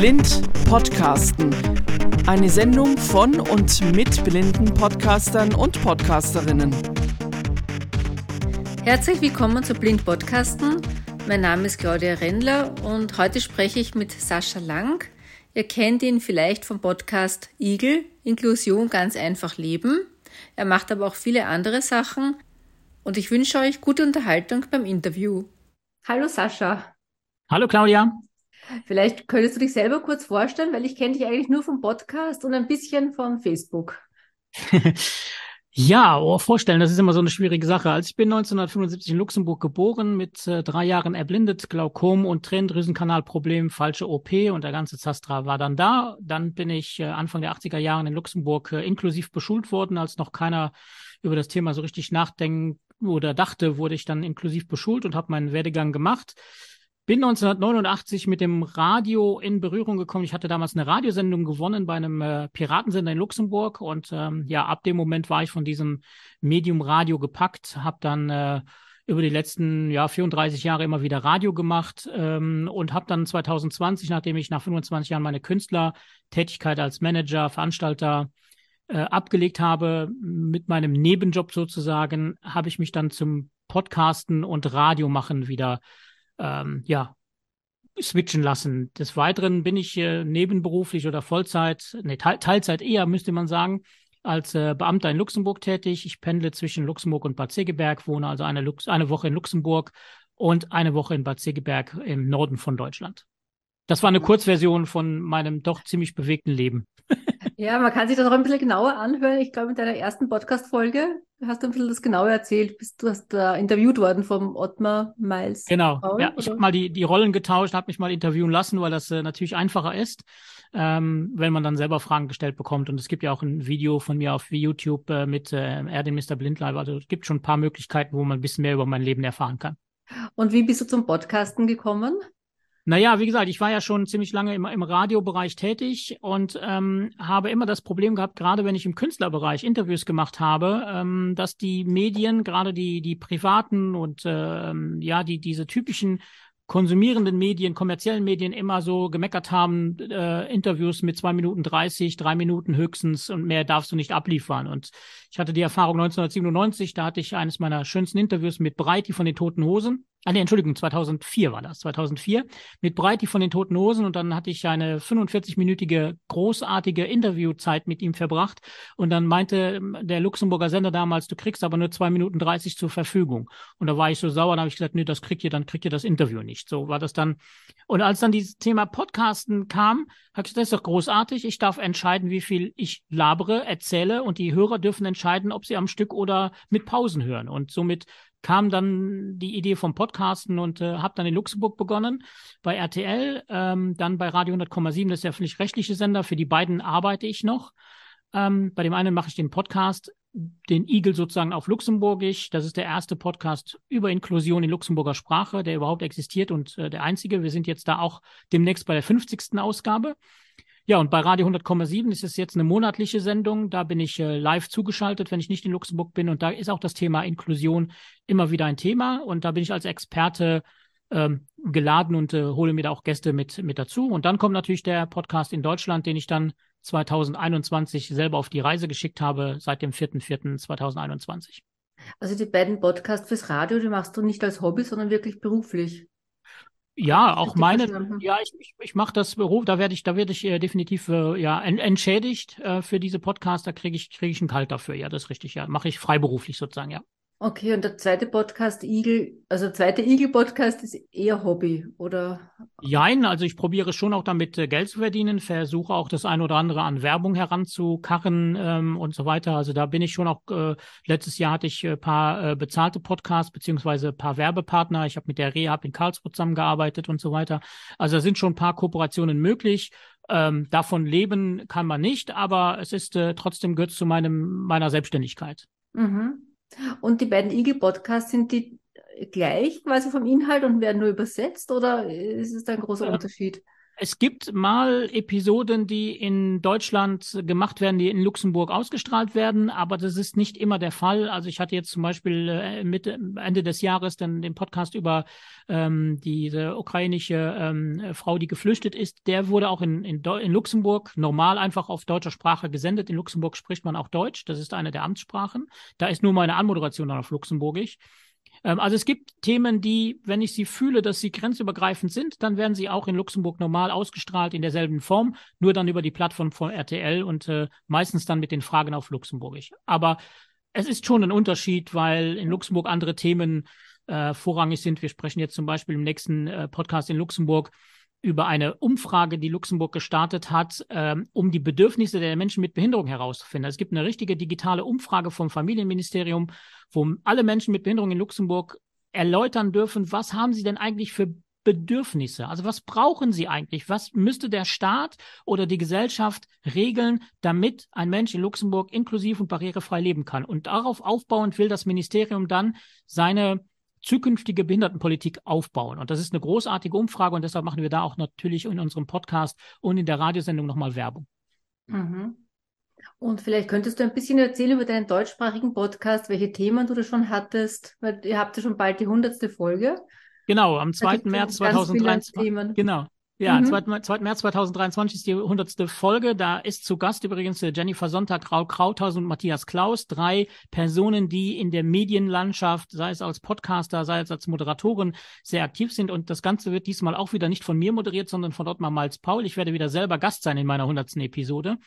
Blind Podcasten. Eine Sendung von und mit blinden Podcastern und Podcasterinnen. Herzlich willkommen zu Blind Podcasten. Mein Name ist Claudia Rendler und heute spreche ich mit Sascha Lang. Ihr kennt ihn vielleicht vom Podcast Igel, Inklusion ganz einfach leben. Er macht aber auch viele andere Sachen und ich wünsche euch gute Unterhaltung beim Interview. Hallo Sascha. Hallo Claudia. Vielleicht könntest du dich selber kurz vorstellen, weil ich kenne dich eigentlich nur vom Podcast und ein bisschen von Facebook. ja, oh, vorstellen, das ist immer so eine schwierige Sache. Als ich bin 1975 in Luxemburg geboren, mit äh, drei Jahren erblindet, Glaukom und Tränendrüsenkanalproblem, falsche OP und der ganze Zastra war dann da. Dann bin ich äh, Anfang der 80er Jahre in Luxemburg äh, inklusiv beschult worden, als noch keiner über das Thema so richtig nachdenken oder dachte, wurde ich dann inklusiv beschult und habe meinen Werdegang gemacht bin 1989 mit dem Radio in Berührung gekommen. Ich hatte damals eine Radiosendung gewonnen bei einem äh, Piratensender in Luxemburg und ähm, ja, ab dem Moment war ich von diesem Medium Radio gepackt, habe dann äh, über die letzten ja 34 Jahre immer wieder Radio gemacht ähm, und habe dann 2020, nachdem ich nach 25 Jahren meine Künstlertätigkeit als Manager, Veranstalter äh, abgelegt habe, mit meinem Nebenjob sozusagen, habe ich mich dann zum Podcasten und Radio machen wieder ähm, ja, switchen lassen. Des Weiteren bin ich äh, nebenberuflich oder Vollzeit, nee, Teil, Teilzeit eher, müsste man sagen, als äh, Beamter in Luxemburg tätig. Ich pendle zwischen Luxemburg und Bad Segeberg, wohne also eine, Lux eine Woche in Luxemburg und eine Woche in Bad Segeberg im Norden von Deutschland. Das war eine Kurzversion von meinem doch ziemlich bewegten Leben. Ja, man kann sich das auch ein bisschen genauer anhören. Ich glaube, in deiner ersten Podcast-Folge hast du ein bisschen das genauer erzählt. Bist, du hast da interviewt worden vom Ottmar Miles. Genau, Paul, ja, ich habe mal die, die Rollen getauscht, habe mich mal interviewen lassen, weil das äh, natürlich einfacher ist, ähm, wenn man dann selber Fragen gestellt bekommt. Und es gibt ja auch ein Video von mir auf YouTube äh, mit äh, Er, den Mr. Blindleib. Also es gibt schon ein paar Möglichkeiten, wo man ein bisschen mehr über mein Leben erfahren kann. Und wie bist du zum Podcasten gekommen? Naja, wie gesagt, ich war ja schon ziemlich lange im, im Radiobereich tätig und ähm, habe immer das Problem gehabt, gerade wenn ich im Künstlerbereich Interviews gemacht habe, ähm, dass die Medien, gerade die, die privaten und ähm, ja, die diese typischen konsumierenden Medien, kommerziellen Medien immer so gemeckert haben, äh, Interviews mit zwei Minuten dreißig, drei Minuten höchstens und mehr darfst du nicht abliefern. Und ich hatte die Erfahrung 1997, da hatte ich eines meiner schönsten Interviews mit Breiti von den Toten Hosen. Ah, nee, Entschuldigung, 2004 war das, 2004, mit Breiti von den Toten Hosen und dann hatte ich eine 45-minütige großartige Interviewzeit mit ihm verbracht und dann meinte ähm, der Luxemburger Sender damals, du kriegst aber nur zwei Minuten 30 zur Verfügung und da war ich so sauer, da habe ich gesagt, nee, das kriegt ihr, dann kriegt ihr das Interview nicht. So war das dann. Und als dann dieses Thema Podcasten kam, habe ich gesagt, das ist doch großartig, ich darf entscheiden, wie viel ich labere, erzähle und die Hörer dürfen entscheiden, ob sie am Stück oder mit Pausen hören und somit kam dann die Idee vom Podcasten und äh, habe dann in Luxemburg begonnen bei RTL, ähm, dann bei Radio 100,7, das ist der öffentlich-rechtliche Sender. Für die beiden arbeite ich noch. Ähm, bei dem einen mache ich den Podcast, den Igel sozusagen auf Luxemburgisch. Das ist der erste Podcast über Inklusion in Luxemburger Sprache, der überhaupt existiert und äh, der einzige. Wir sind jetzt da auch demnächst bei der 50. Ausgabe. Ja, und bei Radio 100,7 ist es jetzt eine monatliche Sendung. Da bin ich äh, live zugeschaltet, wenn ich nicht in Luxemburg bin. Und da ist auch das Thema Inklusion immer wieder ein Thema. Und da bin ich als Experte ähm, geladen und äh, hole mir da auch Gäste mit, mit dazu. Und dann kommt natürlich der Podcast in Deutschland, den ich dann 2021 selber auf die Reise geschickt habe, seit dem 4.4.2021. Also die beiden Podcasts fürs Radio, die machst du nicht als Hobby, sondern wirklich beruflich. Ja, auch meine, ja, ich, ich, ich mache das Beruf, da werde ich, da werde ich äh, definitiv äh, ja en, entschädigt äh, für diese Podcasts, da kriege ich, kriege ich ein Kalt dafür, ja, das ist richtig, ja. Mache ich freiberuflich sozusagen, ja. Okay, und der zweite Podcast, Igel, also der zweite Igel-Podcast ist eher Hobby, oder? Jein, also ich probiere schon auch damit äh, Geld zu verdienen, versuche auch das ein oder andere an Werbung heranzukarren ähm, und so weiter. Also da bin ich schon auch, äh, letztes Jahr hatte ich ein äh, paar äh, bezahlte Podcasts beziehungsweise ein paar Werbepartner. Ich habe mit der Rehab in Karlsruhe zusammengearbeitet und so weiter. Also da sind schon ein paar Kooperationen möglich. Ähm, davon leben kann man nicht, aber es ist äh, trotzdem gehört zu meinem, meiner Selbstständigkeit. Mhm. Und die beiden Igel-Podcasts, sind die gleich quasi vom Inhalt und werden nur übersetzt oder ist es da ein großer ja. Unterschied? Es gibt mal Episoden, die in Deutschland gemacht werden, die in Luxemburg ausgestrahlt werden, aber das ist nicht immer der Fall. Also ich hatte jetzt zum Beispiel äh, Mitte, Ende des Jahres dann den Podcast über ähm, diese ukrainische ähm, Frau, die geflüchtet ist. Der wurde auch in, in, in Luxemburg normal einfach auf deutscher Sprache gesendet. In Luxemburg spricht man auch Deutsch. Das ist eine der Amtssprachen. Da ist nur meine Anmoderation dann auf Luxemburgisch. Ähm, also es gibt Themen, die, wenn ich sie fühle, dass sie grenzübergreifend sind, dann werden sie auch in Luxemburg normal ausgestrahlt in derselben Form, nur dann über die Plattform von RTL und äh, meistens dann mit den Fragen auf Luxemburgisch. Aber es ist schon ein Unterschied, weil in Luxemburg andere Themen äh, vorrangig sind. Wir sprechen jetzt zum Beispiel im nächsten äh, Podcast in Luxemburg über eine Umfrage, die Luxemburg gestartet hat, ähm, um die Bedürfnisse der Menschen mit Behinderung herauszufinden. Es gibt eine richtige digitale Umfrage vom Familienministerium, wo alle Menschen mit Behinderung in Luxemburg erläutern dürfen, was haben sie denn eigentlich für Bedürfnisse? Also was brauchen sie eigentlich? Was müsste der Staat oder die Gesellschaft regeln, damit ein Mensch in Luxemburg inklusiv und barrierefrei leben kann? Und darauf aufbauend will das Ministerium dann seine zukünftige Behindertenpolitik aufbauen. Und das ist eine großartige Umfrage und deshalb machen wir da auch natürlich in unserem Podcast und in der Radiosendung nochmal Werbung. Mhm. Und vielleicht könntest du ein bisschen erzählen über deinen deutschsprachigen Podcast, welche Themen du da schon hattest, weil ihr habt ja schon bald die hundertste Folge. Genau, am 2. März 2023. Genau, ja, mhm. 2. 2. März 2023 ist die hundertste Folge. Da ist zu Gast übrigens äh, Jennifer Sonntag, Raul Krauthausen und Matthias Klaus. Drei Personen, die in der Medienlandschaft, sei es als Podcaster, sei es als Moderatoren, sehr aktiv sind. Und das Ganze wird diesmal auch wieder nicht von mir moderiert, sondern von Ottmar Malz Paul. Ich werde wieder selber Gast sein in meiner hundertsten Episode.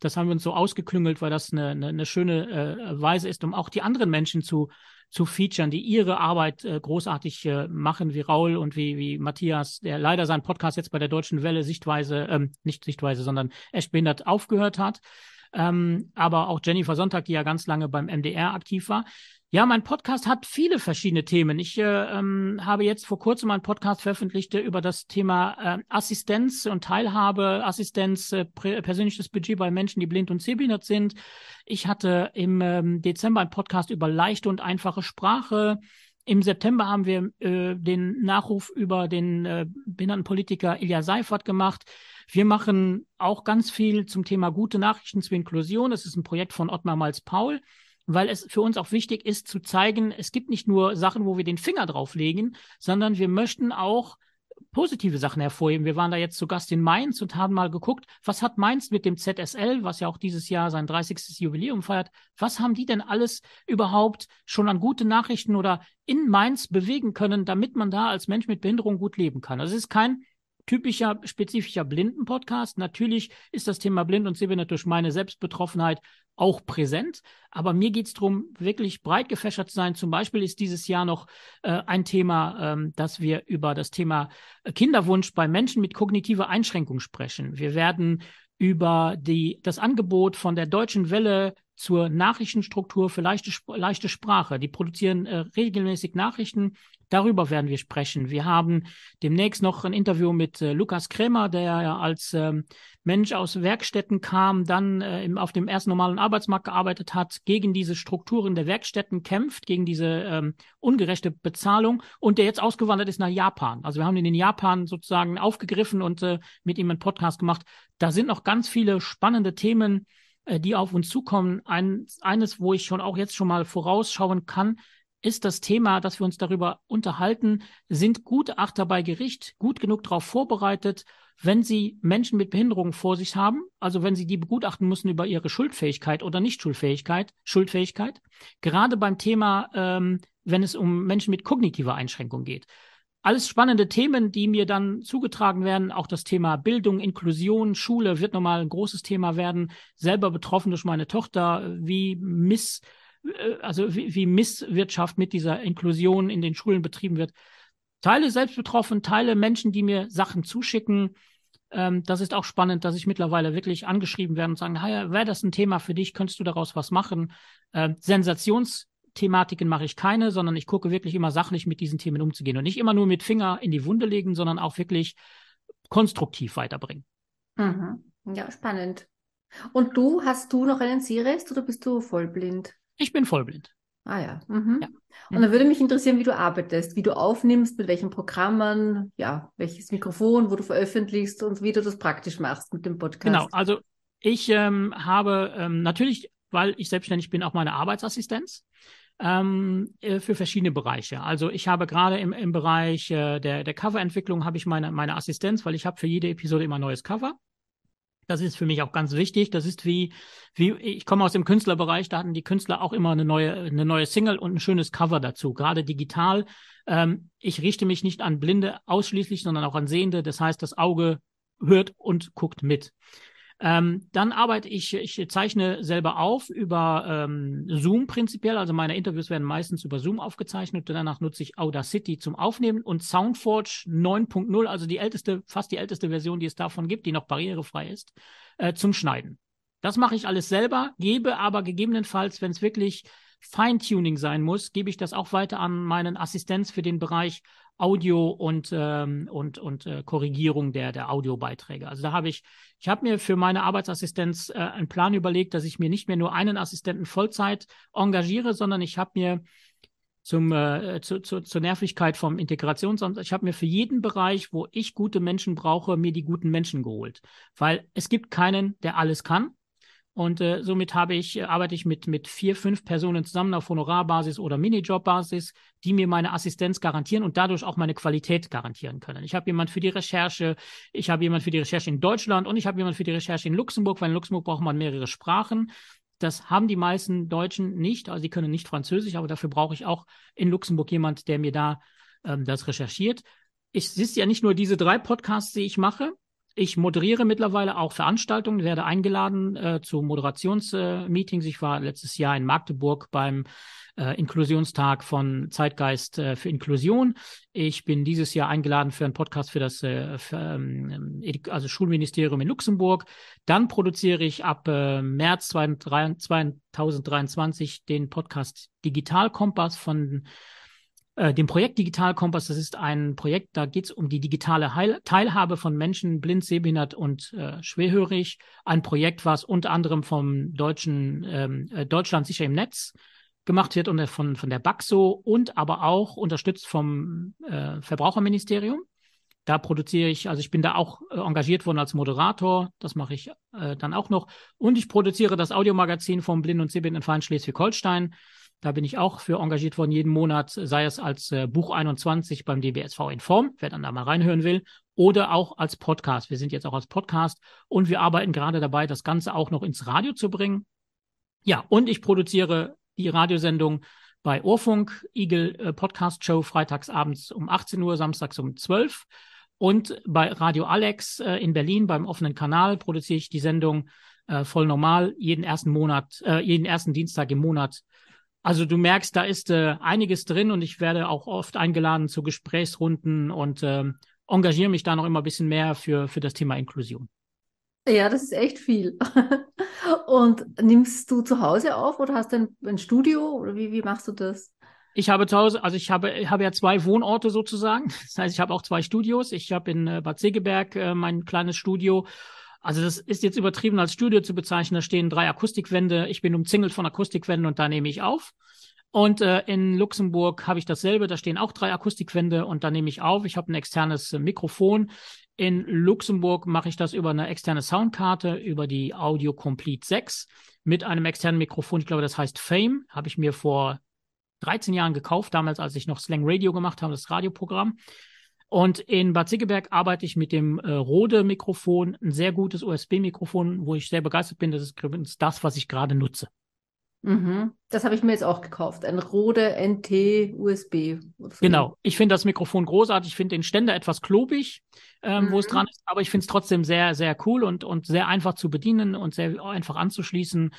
Das haben wir uns so ausgeklüngelt, weil das eine, eine, eine schöne äh, Weise ist, um auch die anderen Menschen zu zu featuren, die ihre Arbeit äh, großartig äh, machen, wie Raul und wie, wie Matthias, der leider seinen Podcast jetzt bei der Deutschen Welle Sichtweise, ähm, nicht Sichtweise, sondern echt behindert aufgehört hat. Ähm, aber auch Jennifer Sonntag, die ja ganz lange beim MDR aktiv war. Ja, mein Podcast hat viele verschiedene Themen. Ich äh, ähm, habe jetzt vor kurzem einen Podcast veröffentlicht über das Thema äh, Assistenz und Teilhabe, Assistenz, äh, persönliches Budget bei Menschen, die blind und sehbehindert sind. Ich hatte im ähm, Dezember einen Podcast über leichte und einfache Sprache. Im September haben wir äh, den Nachruf über den äh, Behindertenpolitiker Ilja Seifert gemacht. Wir machen auch ganz viel zum Thema gute Nachrichten zur Inklusion. Das ist ein Projekt von Ottmar Malz-Paul weil es für uns auch wichtig ist zu zeigen, es gibt nicht nur Sachen, wo wir den Finger drauflegen, sondern wir möchten auch positive Sachen hervorheben. Wir waren da jetzt zu Gast in Mainz und haben mal geguckt, was hat Mainz mit dem ZSL, was ja auch dieses Jahr sein 30. Jubiläum feiert, was haben die denn alles überhaupt schon an gute Nachrichten oder in Mainz bewegen können, damit man da als Mensch mit Behinderung gut leben kann. Also es ist kein typischer, spezifischer Blinden-Podcast. Natürlich ist das Thema Blind und Sehbehindert durch meine Selbstbetroffenheit auch präsent. Aber mir geht es darum, wirklich breit gefächert zu sein. Zum Beispiel ist dieses Jahr noch äh, ein Thema, ähm, dass wir über das Thema Kinderwunsch bei Menschen mit kognitiver Einschränkung sprechen. Wir werden über die, das Angebot von der Deutschen Welle zur Nachrichtenstruktur für leichte, leichte Sprache. Die produzieren äh, regelmäßig Nachrichten Darüber werden wir sprechen. Wir haben demnächst noch ein Interview mit äh, Lukas Krämer, der ja als ähm, Mensch aus Werkstätten kam, dann äh, im, auf dem ersten normalen Arbeitsmarkt gearbeitet hat, gegen diese Strukturen der Werkstätten kämpft, gegen diese ähm, ungerechte Bezahlung und der jetzt ausgewandert ist nach Japan. Also wir haben ihn in Japan sozusagen aufgegriffen und äh, mit ihm einen Podcast gemacht. Da sind noch ganz viele spannende Themen, die auf uns zukommen. Ein, eines, wo ich schon auch jetzt schon mal vorausschauen kann, ist das Thema, dass wir uns darüber unterhalten, sind Gutachter bei Gericht gut genug darauf vorbereitet, wenn sie Menschen mit Behinderungen vor sich haben, also wenn sie die begutachten müssen über ihre Schuldfähigkeit oder Nicht-Schuldfähigkeit, Schuldfähigkeit, gerade beim Thema, ähm, wenn es um Menschen mit kognitiver Einschränkung geht. Alles spannende Themen, die mir dann zugetragen werden. Auch das Thema Bildung, Inklusion, Schule wird nochmal ein großes Thema werden. Selber betroffen durch meine Tochter, wie miss äh, also wie, wie Misswirtschaft mit dieser Inklusion in den Schulen betrieben wird. Teile selbst betroffen, Teile Menschen, die mir Sachen zuschicken. Ähm, das ist auch spannend, dass ich mittlerweile wirklich angeschrieben werde und sagen, hey, wäre das ein Thema für dich, könntest du daraus was machen? Ähm, Sensationsthematiken mache ich keine, sondern ich gucke wirklich immer sachlich mit diesen Themen umzugehen und nicht immer nur mit Finger in die Wunde legen, sondern auch wirklich konstruktiv weiterbringen. Mhm. Ja, spannend. Und du, hast du noch einen Sehrest oder bist du vollblind? Ich bin vollblind. Ah ja. Mhm. ja. Und dann würde mich interessieren, wie du arbeitest, wie du aufnimmst, mit welchen Programmen, ja, welches Mikrofon, wo du veröffentlichst und wie du das praktisch machst mit dem Podcast. Genau, also ich ähm, habe ähm, natürlich, weil ich selbstständig bin, auch meine Arbeitsassistenz ähm, äh, für verschiedene Bereiche. Also ich habe gerade im, im Bereich äh, der, der Coverentwicklung habe ich meine, meine Assistenz, weil ich habe für jede Episode immer ein neues Cover. Das ist für mich auch ganz wichtig. Das ist wie, wie ich komme aus dem Künstlerbereich, da hatten die Künstler auch immer eine neue, eine neue Single und ein schönes Cover dazu, gerade digital. Ähm, ich richte mich nicht an Blinde ausschließlich, sondern auch an Sehende. Das heißt, das Auge hört und guckt mit. Ähm, dann arbeite ich, ich zeichne selber auf über ähm, Zoom prinzipiell. Also meine Interviews werden meistens über Zoom aufgezeichnet. Danach nutze ich Audacity zum Aufnehmen und Soundforge 9.0, also die älteste, fast die älteste Version, die es davon gibt, die noch barrierefrei ist, äh, zum Schneiden. Das mache ich alles selber, gebe aber gegebenenfalls, wenn es wirklich Feintuning sein muss, gebe ich das auch weiter an meinen Assistenz für den Bereich Audio und, ähm, und, und äh, Korrigierung der, der Audiobeiträge. Also da habe ich, ich habe mir für meine Arbeitsassistenz äh, einen Plan überlegt, dass ich mir nicht mehr nur einen Assistenten Vollzeit engagiere, sondern ich habe mir zum, äh, zu, zu, zur Nervigkeit vom Integrationsamt. Ich habe mir für jeden Bereich, wo ich gute Menschen brauche, mir die guten Menschen geholt. Weil es gibt keinen, der alles kann. Und äh, somit habe ich, äh, arbeite ich mit, mit vier, fünf Personen zusammen auf Honorarbasis oder Minijobbasis, die mir meine Assistenz garantieren und dadurch auch meine Qualität garantieren können. Ich habe jemand für die Recherche, ich habe jemand für die Recherche in Deutschland und ich habe jemand für die Recherche in Luxemburg, weil in Luxemburg braucht man mehrere Sprachen. Das haben die meisten Deutschen nicht, also sie können nicht Französisch, aber dafür brauche ich auch in Luxemburg jemand, der mir da ähm, das recherchiert. Ich sehe ja nicht nur diese drei Podcasts, die ich mache, ich moderiere mittlerweile auch Veranstaltungen, werde eingeladen äh, zu Moderationsmeetings. Äh, ich war letztes Jahr in Magdeburg beim äh, Inklusionstag von Zeitgeist äh, für Inklusion. Ich bin dieses Jahr eingeladen für einen Podcast für das äh, für, ähm, also Schulministerium in Luxemburg. Dann produziere ich ab äh, März 2023 den Podcast Digital Kompass von dem Projekt Digital Kompass. Das ist ein Projekt, da geht es um die digitale Heil Teilhabe von Menschen, blind, sehbehindert und äh, schwerhörig. Ein Projekt, was unter anderem vom deutschen ähm, äh, Deutschland sicher im Netz gemacht wird und von, von der BAXO und aber auch unterstützt vom äh, Verbraucherministerium. Da produziere ich, also ich bin da auch äh, engagiert worden als Moderator, das mache ich äh, dann auch noch. Und ich produziere das Audiomagazin vom Blind- und Sehbehindertenverein Schleswig-Holstein. Da bin ich auch für engagiert worden, jeden Monat, sei es als äh, Buch 21 beim DBSV in Form, wer dann da mal reinhören will, oder auch als Podcast. Wir sind jetzt auch als Podcast und wir arbeiten gerade dabei, das Ganze auch noch ins Radio zu bringen. Ja, und ich produziere die Radiosendung bei Ohrfunk, Eagle äh, Podcast Show, freitags abends um 18 Uhr, samstags um 12 und bei Radio Alex äh, in Berlin beim offenen Kanal produziere ich die Sendung äh, voll normal jeden ersten Monat, äh, jeden ersten Dienstag im Monat also du merkst, da ist äh, einiges drin und ich werde auch oft eingeladen zu Gesprächsrunden und äh, engagiere mich da noch immer ein bisschen mehr für, für das Thema Inklusion. Ja, das ist echt viel. und nimmst du zu Hause auf oder hast du ein, ein Studio oder wie, wie machst du das? Ich habe zu Hause, also ich habe, habe ja zwei Wohnorte sozusagen. Das heißt, ich habe auch zwei Studios. Ich habe in äh, Bad Segeberg äh, mein kleines Studio also das ist jetzt übertrieben als Studio zu bezeichnen. Da stehen drei Akustikwände. Ich bin umzingelt von Akustikwänden und da nehme ich auf. Und äh, in Luxemburg habe ich dasselbe. Da stehen auch drei Akustikwände und da nehme ich auf. Ich habe ein externes Mikrofon. In Luxemburg mache ich das über eine externe Soundkarte, über die Audio Complete 6 mit einem externen Mikrofon. Ich glaube, das heißt Fame. Habe ich mir vor 13 Jahren gekauft, damals, als ich noch Slang Radio gemacht habe, das Radioprogramm. Und in Bad Sickeberg arbeite ich mit dem äh, Rode-Mikrofon, ein sehr gutes USB-Mikrofon, wo ich sehr begeistert bin. Das ist übrigens das, was ich gerade nutze. Mhm. Das habe ich mir jetzt auch gekauft. Ein Rode NT USB. Genau. Ich finde das Mikrofon großartig. Ich finde den Ständer etwas klobig, ähm, mhm. wo es mhm. dran ist, aber ich finde es trotzdem sehr, sehr cool und, und sehr einfach zu bedienen und sehr einfach anzuschließen.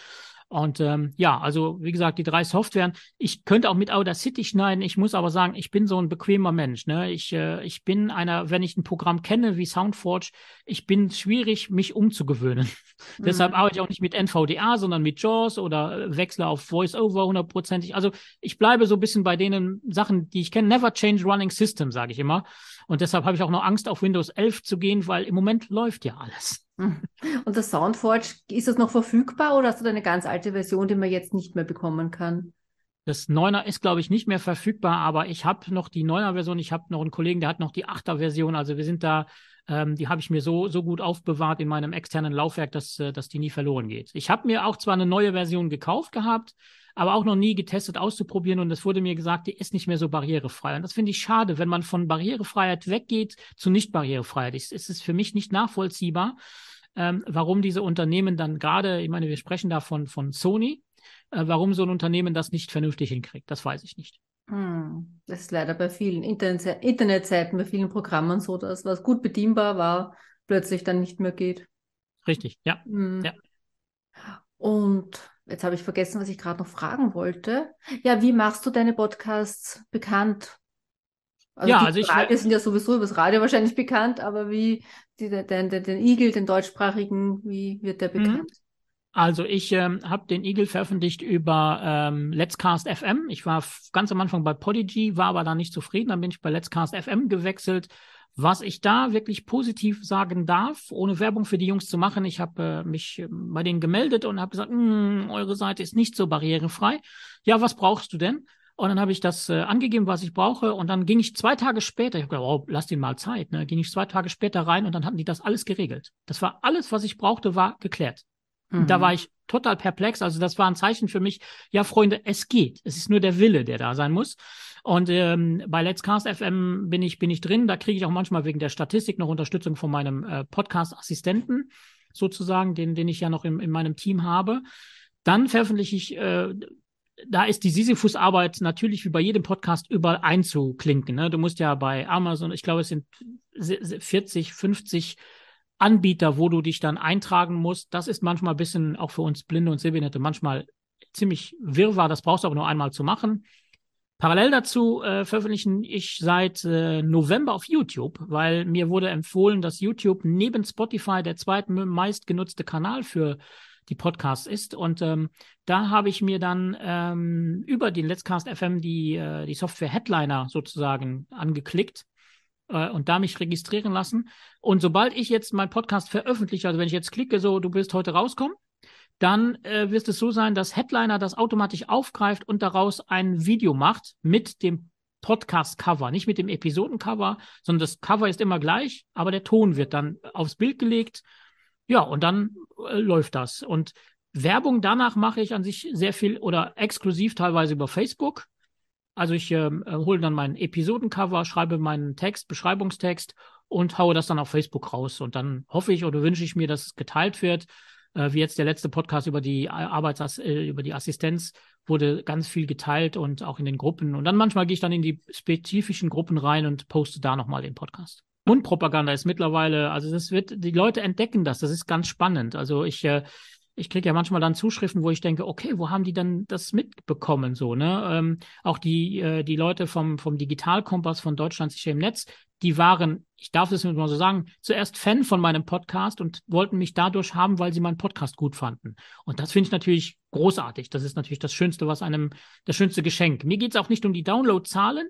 Und ähm, ja, also wie gesagt, die drei Softwaren. Ich könnte auch mit Audacity schneiden. Ich muss aber sagen, ich bin so ein bequemer Mensch. Ne? Ich, äh, ich bin einer, wenn ich ein Programm kenne wie Soundforge, ich bin schwierig, mich umzugewöhnen. Mhm. Deshalb arbeite ich auch nicht mit NVDA, sondern mit JAWS oder äh, wechsle auf VoiceOver hundertprozentig. Also ich bleibe so ein bisschen bei denen Sachen, die ich kenne. Never change running system, sage ich immer. Und deshalb habe ich auch noch Angst, auf Windows 11 zu gehen, weil im Moment läuft ja alles. Und das Soundforge, ist das noch verfügbar oder hast du da eine ganz alte Version, die man jetzt nicht mehr bekommen kann? Das Neuner ist, glaube ich, nicht mehr verfügbar, aber ich habe noch die Neuner-Version. Ich habe noch einen Kollegen, der hat noch die Achter-Version. Also wir sind da, ähm, die habe ich mir so, so gut aufbewahrt in meinem externen Laufwerk, dass, äh, dass die nie verloren geht. Ich habe mir auch zwar eine neue Version gekauft gehabt, aber auch noch nie getestet auszuprobieren und es wurde mir gesagt, die ist nicht mehr so barrierefrei. Und das finde ich schade, wenn man von Barrierefreiheit weggeht zu Nicht-Barrierefreiheit. Es ist für mich nicht nachvollziehbar, ähm, warum diese Unternehmen dann gerade, ich meine, wir sprechen da von, von Sony, äh, warum so ein Unternehmen das nicht vernünftig hinkriegt. Das weiß ich nicht. Hm, das ist leider bei vielen Internet Internetseiten, bei vielen Programmen so, dass was gut bedienbar war, plötzlich dann nicht mehr geht. Richtig, ja. Hm. ja. Und jetzt habe ich vergessen, was ich gerade noch fragen wollte. Ja, wie machst du deine Podcasts bekannt? Also ja, die also ich Radio sind ja sowieso über das Radio wahrscheinlich bekannt, aber wie die, den, den, den Igel, den deutschsprachigen, wie wird der mhm. bekannt? Also ich ähm, habe den Eagle veröffentlicht über ähm, Let's Cast FM. Ich war ganz am Anfang bei Podigy, war aber da nicht zufrieden. Dann bin ich bei Let's Cast FM gewechselt. Was ich da wirklich positiv sagen darf, ohne Werbung für die Jungs zu machen, ich habe äh, mich äh, bei denen gemeldet und habe gesagt, hm, eure Seite ist nicht so barrierefrei. Ja, was brauchst du denn? Und dann habe ich das äh, angegeben, was ich brauche. Und dann ging ich zwei Tage später, ich habe gedacht, oh, lass den mal Zeit, ne? ging ich zwei Tage später rein und dann hatten die das alles geregelt. Das war alles, was ich brauchte, war geklärt. Mhm. Da war ich total perplex. Also das war ein Zeichen für mich, ja, Freunde, es geht. Es ist nur der Wille, der da sein muss. Und ähm, bei Let's Cast FM bin ich, bin ich drin. Da kriege ich auch manchmal wegen der Statistik noch Unterstützung von meinem äh, Podcast-Assistenten, sozusagen, den, den ich ja noch in, in meinem Team habe. Dann veröffentliche ich äh, da ist die Sisyphus-Arbeit natürlich wie bei jedem Podcast überall einzuklinken. Ne? Du musst ja bei Amazon, ich glaube, es sind 40, 50 Anbieter, wo du dich dann eintragen musst. Das ist manchmal ein bisschen auch für uns Blinde und Sehbehinderte manchmal ziemlich wirrwarr. Das brauchst du aber nur einmal zu machen. Parallel dazu äh, veröffentlichen ich seit äh, November auf YouTube, weil mir wurde empfohlen, dass YouTube neben Spotify der zweitmeist genutzte Kanal für die Podcasts ist. Und ähm, da habe ich mir dann ähm, über den Let's Cast FM die, äh, die Software Headliner sozusagen angeklickt äh, und da mich registrieren lassen. Und sobald ich jetzt meinen Podcast veröffentliche, also wenn ich jetzt klicke, so du bist heute rauskommen, dann äh, wird es so sein, dass Headliner das automatisch aufgreift und daraus ein Video macht mit dem Podcast-Cover, nicht mit dem Episoden-Cover, sondern das Cover ist immer gleich, aber der Ton wird dann aufs Bild gelegt. Ja, und dann äh, läuft das. Und Werbung danach mache ich an sich sehr viel oder exklusiv teilweise über Facebook. Also ich ähm, äh, hole dann mein Episodencover, schreibe meinen Text, Beschreibungstext und haue das dann auf Facebook raus. Und dann hoffe ich oder wünsche ich mir, dass es geteilt wird. Äh, wie jetzt der letzte Podcast über die Arbeits äh, über die Assistenz wurde ganz viel geteilt und auch in den Gruppen. Und dann manchmal gehe ich dann in die spezifischen Gruppen rein und poste da nochmal den Podcast. Mundpropaganda ist mittlerweile, also das wird, die Leute entdecken das, das ist ganz spannend. Also ich äh, ich kriege ja manchmal dann Zuschriften, wo ich denke, okay, wo haben die denn das mitbekommen so, ne? Ähm, auch die, äh, die Leute vom, vom Digitalkompass von Deutschland sicher im Netz, die waren, ich darf das mal so sagen, zuerst Fan von meinem Podcast und wollten mich dadurch haben, weil sie meinen Podcast gut fanden. Und das finde ich natürlich großartig. Das ist natürlich das Schönste, was einem, das schönste Geschenk. Mir geht es auch nicht um die Downloadzahlen.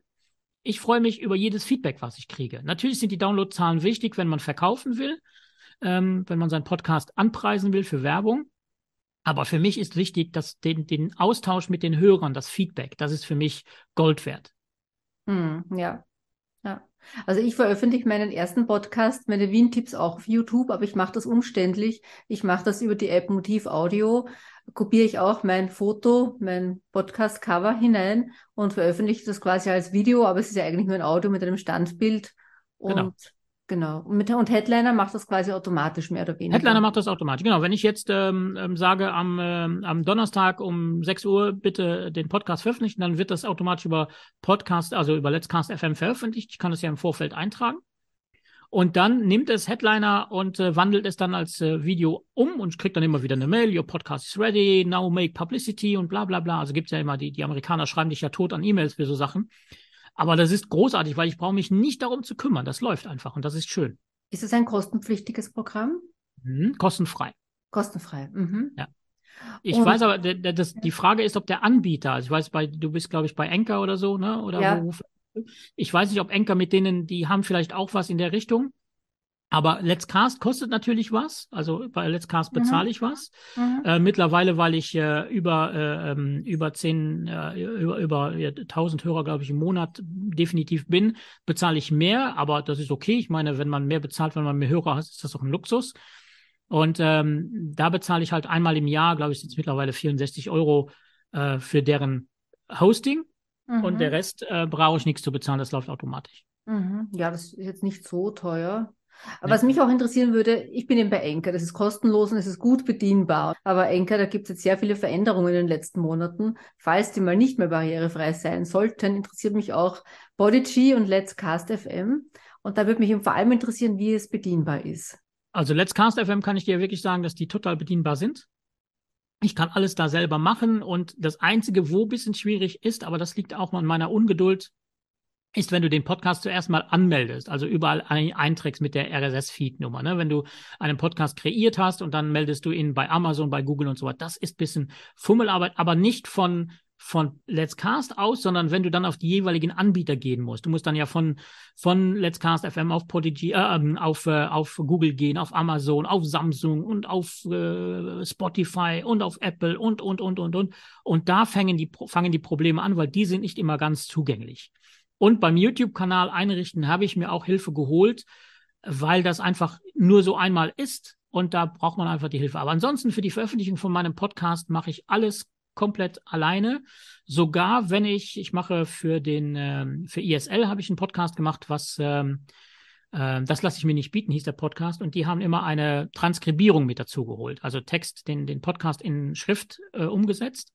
Ich freue mich über jedes Feedback, was ich kriege. Natürlich sind die Downloadzahlen wichtig, wenn man verkaufen will, ähm, wenn man seinen Podcast anpreisen will für Werbung. Aber für mich ist wichtig, dass den, den Austausch mit den Hörern, das Feedback, das ist für mich Gold wert. Hm, ja. Ja. Also ich veröffentliche meinen ersten Podcast, meine Wien-Tipps auch auf YouTube, aber ich mache das umständlich. Ich mache das über die App Motiv Audio, kopiere ich auch mein Foto, mein Podcast-Cover hinein und veröffentliche das quasi als Video, aber es ist ja eigentlich nur ein Audio mit einem Standbild. Genau. Und genau. Genau. Und, mit, und Headliner macht das quasi automatisch mehr oder weniger. Headliner macht das automatisch, genau. Wenn ich jetzt ähm, ähm sage, am, ähm, am Donnerstag um 6 Uhr bitte den Podcast veröffentlichen, dann wird das automatisch über Podcast, also über Let's Cast FM veröffentlicht. Ich kann das ja im Vorfeld eintragen. Und dann nimmt es Headliner und äh, wandelt es dann als äh, Video um und kriegt dann immer wieder eine Mail, your podcast is ready, now make publicity und bla bla bla. Also gibt's ja immer, die, die Amerikaner schreiben dich ja tot an E-Mails für so Sachen. Aber das ist großartig, weil ich brauche mich nicht darum zu kümmern. Das läuft einfach und das ist schön. Ist es ein kostenpflichtiges Programm? Mhm, kostenfrei. Kostenfrei. Mhm. Ja. Ich und, weiß aber, das, die Frage ist, ob der Anbieter, also ich weiß, bei, du bist, glaube ich, bei Enker oder so, ne? Oder ja. wo, ich weiß nicht, ob Enker mit denen, die haben vielleicht auch was in der Richtung. Aber Let's Cast kostet natürlich was. Also bei Let's Cast mhm. bezahle mhm. ich was. Mhm. Äh, mittlerweile, weil ich äh, über, äh, ähm, über zehn, äh, über, über ja, 1000 Hörer, glaube ich, im Monat definitiv bin, bezahle ich mehr. Aber das ist okay. Ich meine, wenn man mehr bezahlt, wenn man mehr Hörer hat, ist das doch ein Luxus. Und ähm, da bezahle ich halt einmal im Jahr, glaube ich, sind es mittlerweile 64 Euro äh, für deren Hosting. Mhm. Und der Rest äh, brauche ich nichts zu bezahlen. Das läuft automatisch. Mhm. Ja, das ist jetzt nicht so teuer. Aber was mich auch interessieren würde, ich bin eben bei Enker, das ist kostenlos und es ist gut bedienbar. Aber Enker, da gibt es jetzt sehr viele Veränderungen in den letzten Monaten. Falls die mal nicht mehr barrierefrei sein sollten, interessiert mich auch Bodyg und Let's Cast FM. Und da würde mich vor allem interessieren, wie es bedienbar ist. Also Let's Cast FM kann ich dir wirklich sagen, dass die total bedienbar sind. Ich kann alles da selber machen und das Einzige, wo ein bisschen schwierig ist, aber das liegt auch an meiner Ungeduld, ist, wenn du den Podcast zuerst mal anmeldest, also überall einträgst mit der RSS-Feed-Nummer. Ne? Wenn du einen Podcast kreiert hast und dann meldest du ihn bei Amazon, bei Google und so weiter, das ist bisschen Fummelarbeit, aber nicht von von Let's Cast aus, sondern wenn du dann auf die jeweiligen Anbieter gehen musst. Du musst dann ja von, von Let's Cast FM auf Podigy, äh, ähm, auf, äh, auf Google gehen, auf Amazon, auf Samsung und auf äh, Spotify und auf Apple und, und, und, und, und. Und da fangen die, fangen die Probleme an, weil die sind nicht immer ganz zugänglich. Und beim YouTube-Kanal einrichten habe ich mir auch Hilfe geholt, weil das einfach nur so einmal ist und da braucht man einfach die Hilfe. Aber ansonsten für die Veröffentlichung von meinem Podcast mache ich alles komplett alleine. Sogar wenn ich, ich mache für den, ähm, für ISL habe ich einen Podcast gemacht, was ähm, äh, das lasse ich mir nicht bieten, hieß der Podcast. Und die haben immer eine Transkribierung mit dazu geholt. Also Text, den, den Podcast in Schrift äh, umgesetzt.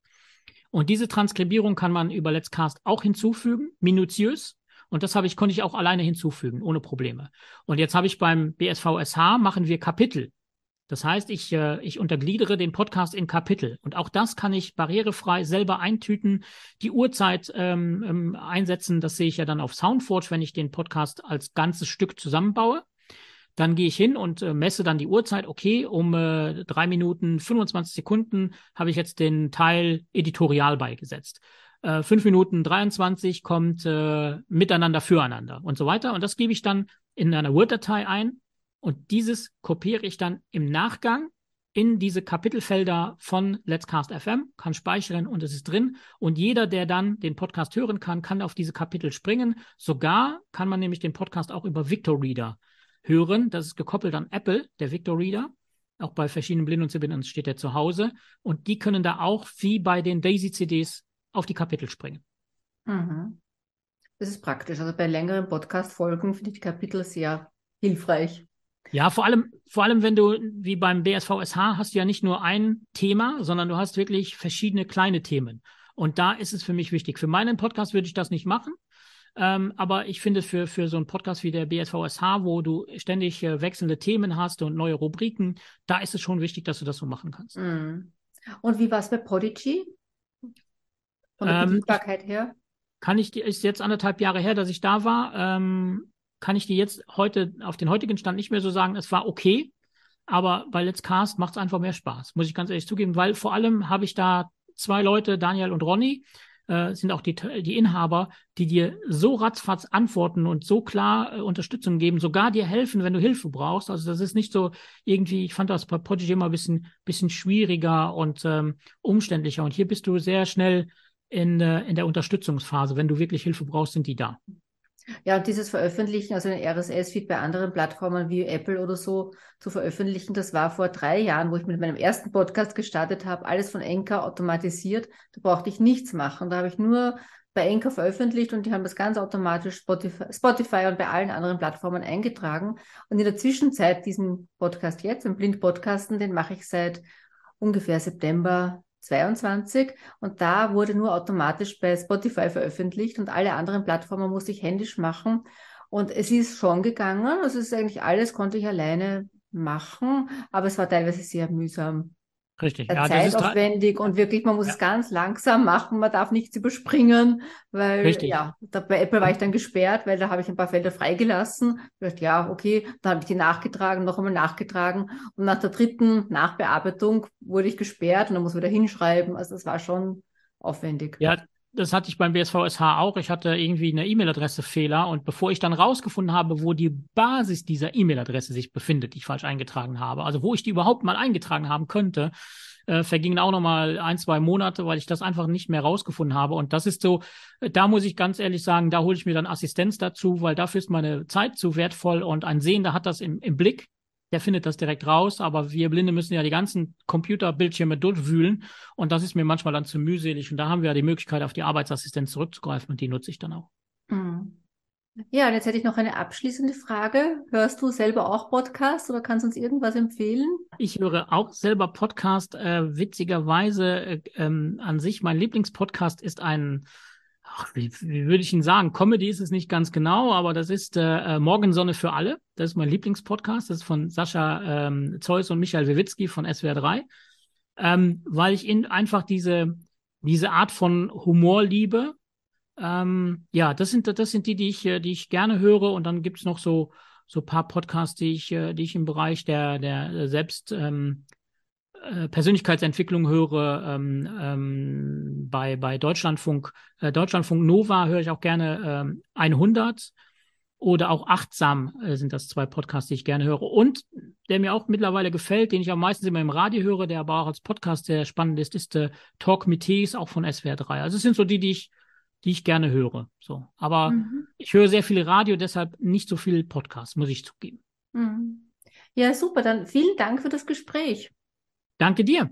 Und diese Transkribierung kann man über Let's Cast auch hinzufügen, minutiös. Und das habe ich, konnte ich auch alleine hinzufügen, ohne Probleme. Und jetzt habe ich beim BSVSH machen wir Kapitel. Das heißt, ich, äh, ich untergliedere den Podcast in Kapitel. Und auch das kann ich barrierefrei selber eintüten, die Uhrzeit ähm, ähm, einsetzen. Das sehe ich ja dann auf Soundforge, wenn ich den Podcast als ganzes Stück zusammenbaue. Dann gehe ich hin und äh, messe dann die Uhrzeit. Okay, um äh, drei Minuten 25 Sekunden habe ich jetzt den Teil Editorial beigesetzt. Äh, fünf Minuten 23 kommt äh, Miteinander füreinander und so weiter. Und das gebe ich dann in einer Word-Datei ein und dieses kopiere ich dann im Nachgang in diese Kapitelfelder von Let's Cast FM, kann speichern und es ist drin. Und jeder, der dann den Podcast hören kann, kann auf diese Kapitel springen. Sogar kann man nämlich den Podcast auch über Victor Reader hören. Das ist gekoppelt an Apple, der Victor Reader. Auch bei verschiedenen Blinden und Sehbehinderten steht er zu Hause. Und die können da auch, wie bei den Daisy-CDs, auf die Kapitel springen. Mhm. Das ist praktisch. Also bei längeren Podcast-Folgen finde ich die Kapitel sehr hilfreich. Ja, vor allem, vor allem, wenn du, wie beim BSVSH, hast du ja nicht nur ein Thema, sondern du hast wirklich verschiedene kleine Themen. Und da ist es für mich wichtig. Für meinen Podcast würde ich das nicht machen. Ähm, aber ich finde, für, für so einen Podcast wie der BSVSH, wo du ständig äh, wechselnde Themen hast und neue Rubriken, da ist es schon wichtig, dass du das so machen kannst. Mm. Und wie war es bei Podigy? Von der ähm, her? Kann ich, ist jetzt anderthalb Jahre her, dass ich da war. Ähm, kann ich dir jetzt heute auf den heutigen Stand nicht mehr so sagen, es war okay, aber bei Let's Cast macht es einfach mehr Spaß, muss ich ganz ehrlich zugeben, weil vor allem habe ich da zwei Leute, Daniel und Ronny, äh, sind auch die, die Inhaber, die dir so ratzfatz antworten und so klar äh, Unterstützung geben, sogar dir helfen, wenn du Hilfe brauchst. Also das ist nicht so irgendwie, ich fand das bei Prodigy immer ein bisschen, bisschen schwieriger und ähm, umständlicher. Und hier bist du sehr schnell in, äh, in der Unterstützungsphase. Wenn du wirklich Hilfe brauchst, sind die da. Ja, und dieses Veröffentlichen, also ein RSS-Feed bei anderen Plattformen wie Apple oder so zu veröffentlichen, das war vor drei Jahren, wo ich mit meinem ersten Podcast gestartet habe, alles von Enker automatisiert. Da brauchte ich nichts machen. Da habe ich nur bei Enker veröffentlicht und die haben das ganz automatisch Spotify, Spotify und bei allen anderen Plattformen eingetragen. Und in der Zwischenzeit diesen Podcast jetzt, den Blind-Podcasten, den mache ich seit ungefähr September 22 und da wurde nur automatisch bei Spotify veröffentlicht und alle anderen Plattformen musste ich händisch machen. Und es ist schon gegangen, also es ist eigentlich alles, konnte ich alleine machen, aber es war teilweise sehr mühsam. Richtig. Ja, zeitaufwendig und wirklich, man muss ja. es ganz langsam machen, man darf nichts überspringen, weil Richtig. ja, da, bei Apple war ich dann gesperrt, weil da habe ich ein paar Felder freigelassen. Ich dachte, ja, okay, dann habe ich die nachgetragen, noch einmal nachgetragen und nach der dritten Nachbearbeitung wurde ich gesperrt und dann muss man wieder hinschreiben. Also das war schon aufwendig. Ja, das hatte ich beim BSVSH auch. Ich hatte irgendwie eine E-Mail-Adresse-Fehler und bevor ich dann rausgefunden habe, wo die Basis dieser E-Mail-Adresse sich befindet, die ich falsch eingetragen habe, also wo ich die überhaupt mal eingetragen haben könnte, äh, vergingen auch noch mal ein, zwei Monate, weil ich das einfach nicht mehr rausgefunden habe. Und das ist so, da muss ich ganz ehrlich sagen, da hole ich mir dann Assistenz dazu, weil dafür ist meine Zeit zu wertvoll und ein Sehender hat das im, im Blick der findet das direkt raus, aber wir Blinde müssen ja die ganzen Computerbildschirme durchwühlen und das ist mir manchmal dann zu mühselig und da haben wir ja die Möglichkeit, auf die Arbeitsassistenz zurückzugreifen und die nutze ich dann auch. Mhm. Ja, und jetzt hätte ich noch eine abschließende Frage. Hörst du selber auch Podcast oder kannst du uns irgendwas empfehlen? Ich höre auch selber Podcast. Äh, witzigerweise äh, ähm, an sich, mein Lieblingspodcast ist ein ach, wie, wie würde ich Ihnen sagen? Comedy ist es nicht ganz genau, aber das ist äh, äh, Morgensonne für alle. Das ist mein Lieblingspodcast. Das ist von Sascha ähm, Zeus und Michael Wiewicki von SWR 3. Ähm, weil ich in einfach diese, diese Art von Humor liebe. Ähm, ja, das sind, das sind die, die ich, äh, die ich gerne höre. Und dann gibt's noch so, so paar Podcasts, die ich, äh, die ich im Bereich der, der Selbst, ähm, äh, Persönlichkeitsentwicklung höre, ähm, ähm, bei, bei Deutschlandfunk, äh, Deutschlandfunk Nova höre ich auch gerne ähm, 100 oder auch Achtsam äh, sind das zwei Podcasts, die ich gerne höre. Und der mir auch mittlerweile gefällt, den ich am meisten immer im Radio höre, der aber auch als Podcast sehr spannend ist, ist äh, Talk mit Tees, auch von SWR 3. Also es sind so die, die ich, die ich gerne höre. So. Aber mhm. ich höre sehr viel Radio, deshalb nicht so viel Podcast, muss ich zugeben. Mhm. Ja, super. Dann vielen Dank für das Gespräch. Danke dir